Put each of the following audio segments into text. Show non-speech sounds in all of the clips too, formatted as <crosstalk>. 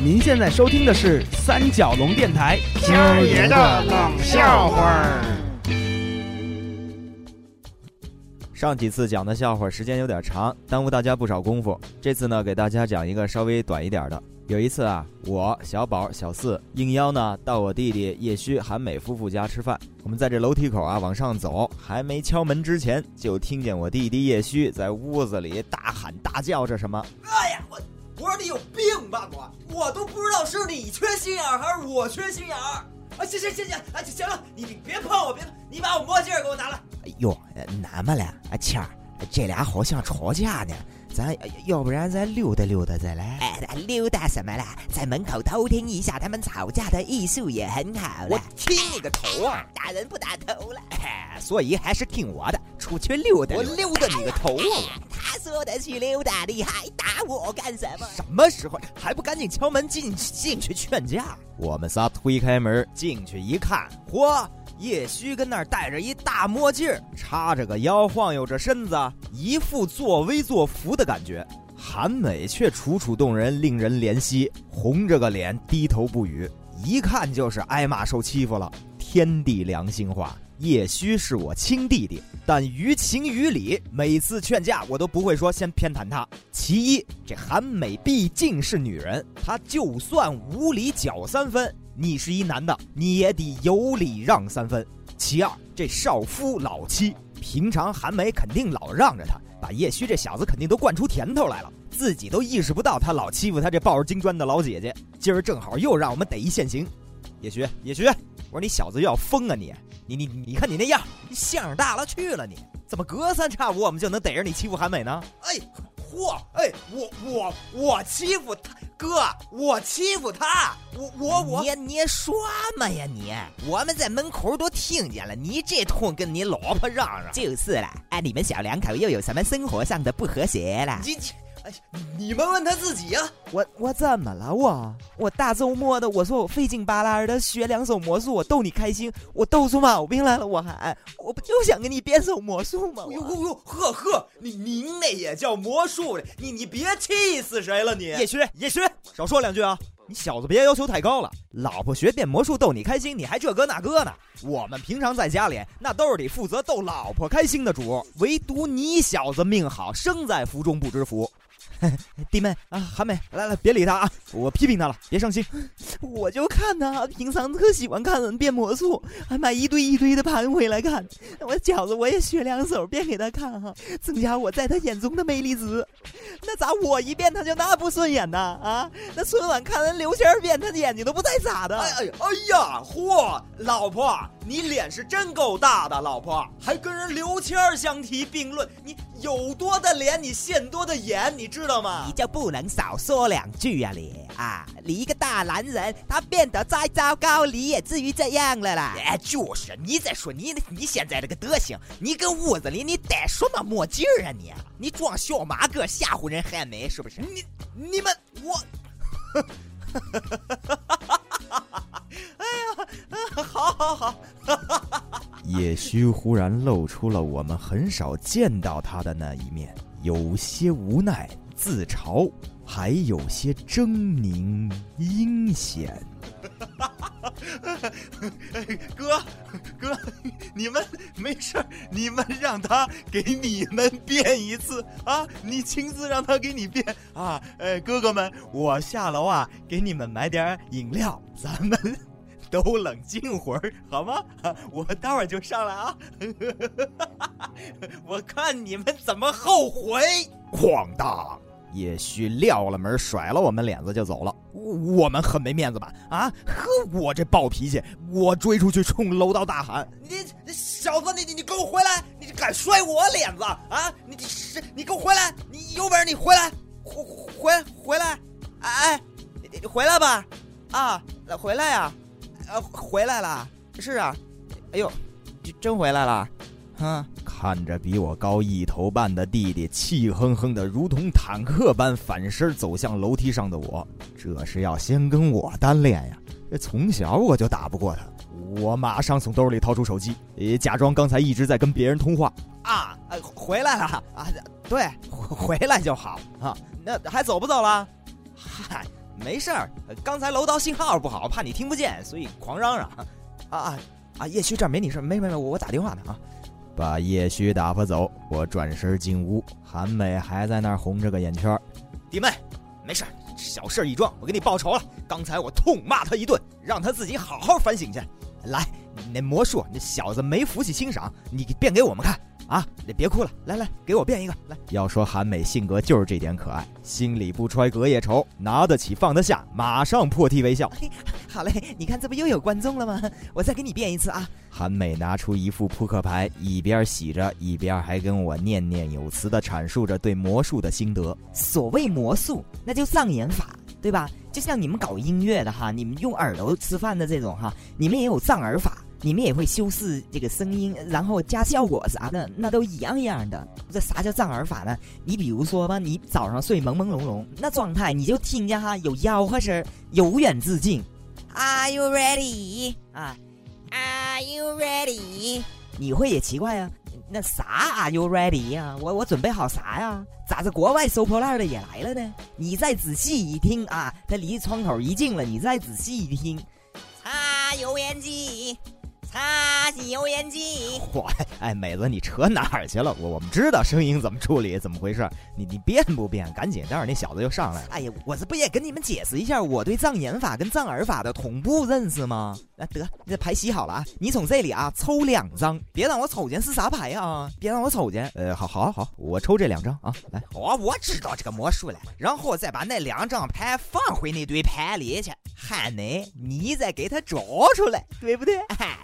您现在收听的是三角龙电台今儿爷的冷笑话儿。上几次讲的笑话时间有点长，耽误大家不少功夫。这次呢，给大家讲一个稍微短一点的。有一次啊，我小宝、小四应邀呢到我弟弟叶虚、韩美夫妇家吃饭。我们在这楼梯口啊往上走，还没敲门之前，就听见我弟弟叶虚在屋子里大喊大叫着什么。哎呀，我我说你有病吧我，我都不知道是你缺心眼儿还是我缺心眼儿。啊，行行行行，啊行了，你你别碰我，别碰，你把我墨镜给我拿来。哎呦，那么了，啊倩儿，这俩好像吵架呢，咱要不然咱溜达溜达再来。哎，溜达什么啦？在门口偷听一下他们吵架的艺术也很好我了。听你个头啊！打人不打头了。哎，所以还是听我的，出去溜达我溜达。溜达你个头啊！说的去溜达，你还打我干什么？什么时候还不赶紧敲门进进去劝架？我们仨推开门进去一看，嚯！叶虚跟那儿戴着一大墨镜，叉着个腰，晃悠着身子，一副作威作福的感觉。韩美却楚楚动人，令人怜惜，红着个脸，低头不语，一看就是挨骂受欺负了。天地良心话，叶虚是我亲弟弟，但于情于理，每次劝架我都不会说先偏袒他。其一，这韩美毕竟是女人，她就算无理搅三分，你是一男的，你也得有理让三分。其二，这少夫老妻，平常韩美肯定老让着他，把叶虚这小子肯定都惯出甜头来了，自己都意识不到他老欺负他这抱着金砖的老姐姐。今儿正好又让我们逮一现行。叶虚，叶虚，我说你小子又要疯啊你！你你你看你那样，你相大了去了你，怎么隔三差五我们就能逮着你欺负韩美呢？哎，嚯，哎，我我我欺负他哥，我欺负他，我我我。你你说嘛呀你？我们在门口都听见了，你这通跟你老婆嚷嚷。就是了，哎，你们小两口又有什么生活上的不和谐啦？你哎，你们问他自己呀、我我怎么了我？我大周末的，我说我费劲巴拉的学两手魔术，我逗你开心，我逗出毛病来了，我还我不就想给你变手魔术吗？哎呦呦呦，呵呵，你您那也叫魔术的，你你别气死谁了你！叶学，叶学，少说两句啊！你小子别要求太高了，老婆学变魔术逗你开心，你还这个那个呢？我们平常在家里那都是得负责逗老婆开心的主，唯独你小子命好，生在福中不知福。<laughs> 弟妹啊，韩美，来来，别理他啊！我批评他了，别伤心。<laughs> 我就看他平常特喜欢看人变魔术，还买一堆一堆的盘回来看。我饺子我也学两手变给他看哈，增加我在他眼中的魅力值。那咋我一变他就那不顺眼呢？啊，那春晚看人刘谦变，他的眼睛都不带眨的。哎哎哎呀，嚯，老婆，你脸是真够大的，老婆还跟人刘谦相提并论，你有多的脸，你现多的眼，你知道吗你？就不能少说两句呀、你啊！你一个大男人，他变得再糟糕，你也至于这样了啦？哎，就是你再说你你现在这个德行，你跟屋子里你戴什么墨镜啊你？你装小马哥吓唬人还美是不是？你你们我，<laughs> 哎呀好好好，叶虚忽然露出了我们很少见到他的那一面，有些无奈、自嘲，还有些狰狞、阴险。<laughs> 哥哥，你们没事儿你们让他给你们变一次啊！你亲自让他给你变啊！哎，哥哥们，我下楼啊，给你们买点饮料，咱们 <laughs> 都冷静会儿，好吗？啊 <laughs> 我待会儿就上来啊！<laughs> 我看你们怎么后悔！哐当！叶虚撂了门，甩了我们脸子就走了。我们很没面子吧？啊，呵，我这暴脾气，我追出去冲楼道大喊你你小子，你你你给我回来！你敢摔我脸子啊！你你是你给我回来！你有本事你回来，回回回来！哎，你你回来吧！啊，回来呀、呃，回来了，是啊，哎呦，真真回来了，啊，看着比我高一头半的弟弟气哼哼的，如同坦克般反身走向楼梯上的我，这是要先跟我单练呀！这从小我就打不过他，我马上从兜里掏出手机，呃，假装刚才一直在跟别人通话。啊，呃回来了啊，对，回回来就好啊。那还走不走了？嗨，没事儿，刚才楼道信号不好，怕你听不见，所以狂嚷嚷。啊啊啊！叶旭这儿没你事，没没没，我打电话呢啊。把叶旭打发走，我转身进屋，韩美还在那儿红着个眼圈。弟妹，没事，小事一桩，我给你报仇了。刚才我痛骂他一顿，让他自己好好反省去。来，那魔术，那小子没福气欣赏，你变给我们看。啊，你别哭了，来来，给我变一个来。要说韩美性格就是这点可爱，心里不揣隔夜仇，拿得起放得下，马上破涕为笑。好嘞，你看这不又有观众了吗？我再给你变一次啊。韩美拿出一副扑克牌，一边洗着，一边还跟我念念有词的阐述着对魔术的心得。所谓魔术，那就障眼法，对吧？就像你们搞音乐的哈，你们用耳朵吃饭的这种哈，你们也有障耳法。你们也会修饰这个声音，然后加效果啥的，那都一样一样的。这啥叫障耳法呢？你比如说吧，你早上睡朦朦胧胧那状态，你就听见哈有吆喝声，由远至近，Are you ready？啊，Are you ready？你会也奇怪呀，那啥 Are you ready 呀？我我准备好啥呀？咋这国外收破烂的也来了呢？你再仔细一听啊，他离窗口一近了，你再仔细一听，擦油烟机。擦洗油烟机！嚯哎，美子，你扯哪儿去了？我我们知道声音怎么处理，怎么回事？你你变不变？赶紧，待会儿那小子又上来了。哎呀，我这不也跟你们解释一下我对藏眼法跟藏耳法的同步认识吗？来，得，这牌洗好了啊！你从这里啊抽两张，别让我瞅见是啥牌啊！别让我瞅见。呃，好，好，好，我抽这两张啊！来，哦，我知道这个魔术了，然后再把那两张牌放回那堆牌里去。汉内，你再给他找出来，对不对？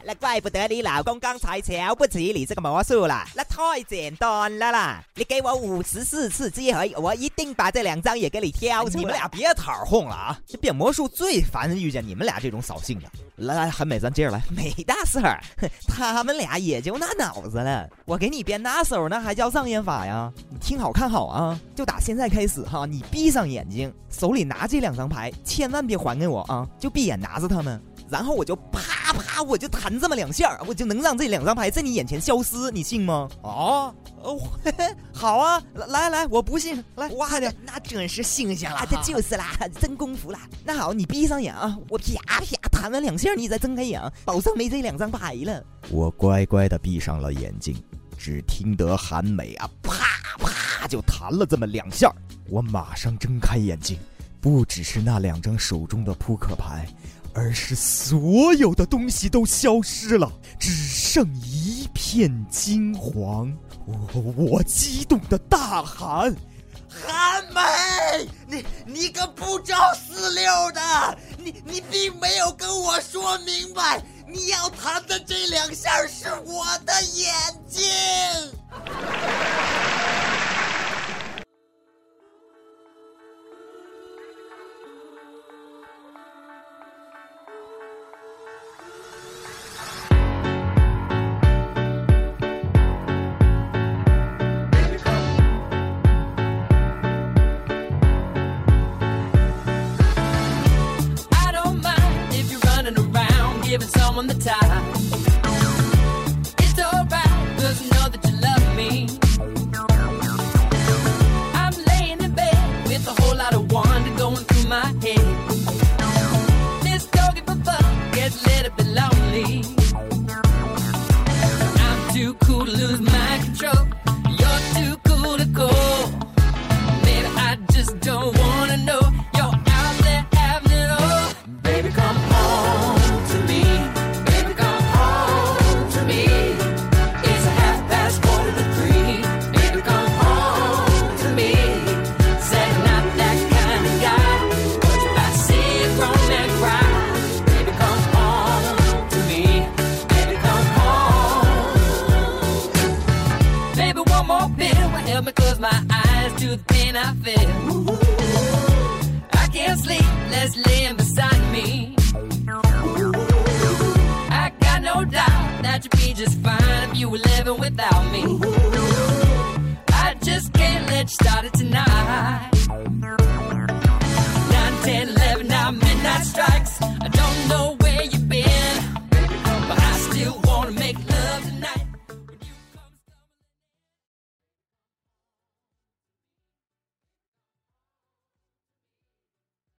那怪不得你老公刚才瞧不起你这个魔术了，那太简单了啦！你给我五十四次机会，我一定把这两张也给你挑出来。你们俩别讨哄了啊！这变魔术最烦遇见你们俩这种扫兴的。来来，韩美，咱接着来。没大事儿，他们俩也就那脑子了。我给你变拿手，那还叫障眼法呀？你听好看好啊！就打现在开始哈，你闭上眼睛，手里拿这两张牌，千万别还给我啊！就闭眼拿着他们，然后我就啪啪，我就弹这么两下，我就能让这两张牌在你眼前消失，你信吗？哦，哦，<laughs> 好啊，来来，我不信，来，哇的，那真是新鲜了，这就是啦，真功夫啦。那好，你闭上眼啊，我啪啪弹完两下，你再睁开眼，保证没这两张牌了。我乖乖的闭上了眼睛，只听得韩美啊，啪啪就弹了这么两下，我马上睁开眼睛。不只是那两张手中的扑克牌，而是所有的东西都消失了，只剩一片金黄。我我激动的大喊：“韩梅，你你个不着四六的，你你并没有跟我说明白，你要弹的这两下是我的眼 on the top. Help me close my eyes to the pain I feel. I can't sleep, let's laying beside me. I got no doubt that you'd be just fine if you were living without me. I just can't let you start it tonight.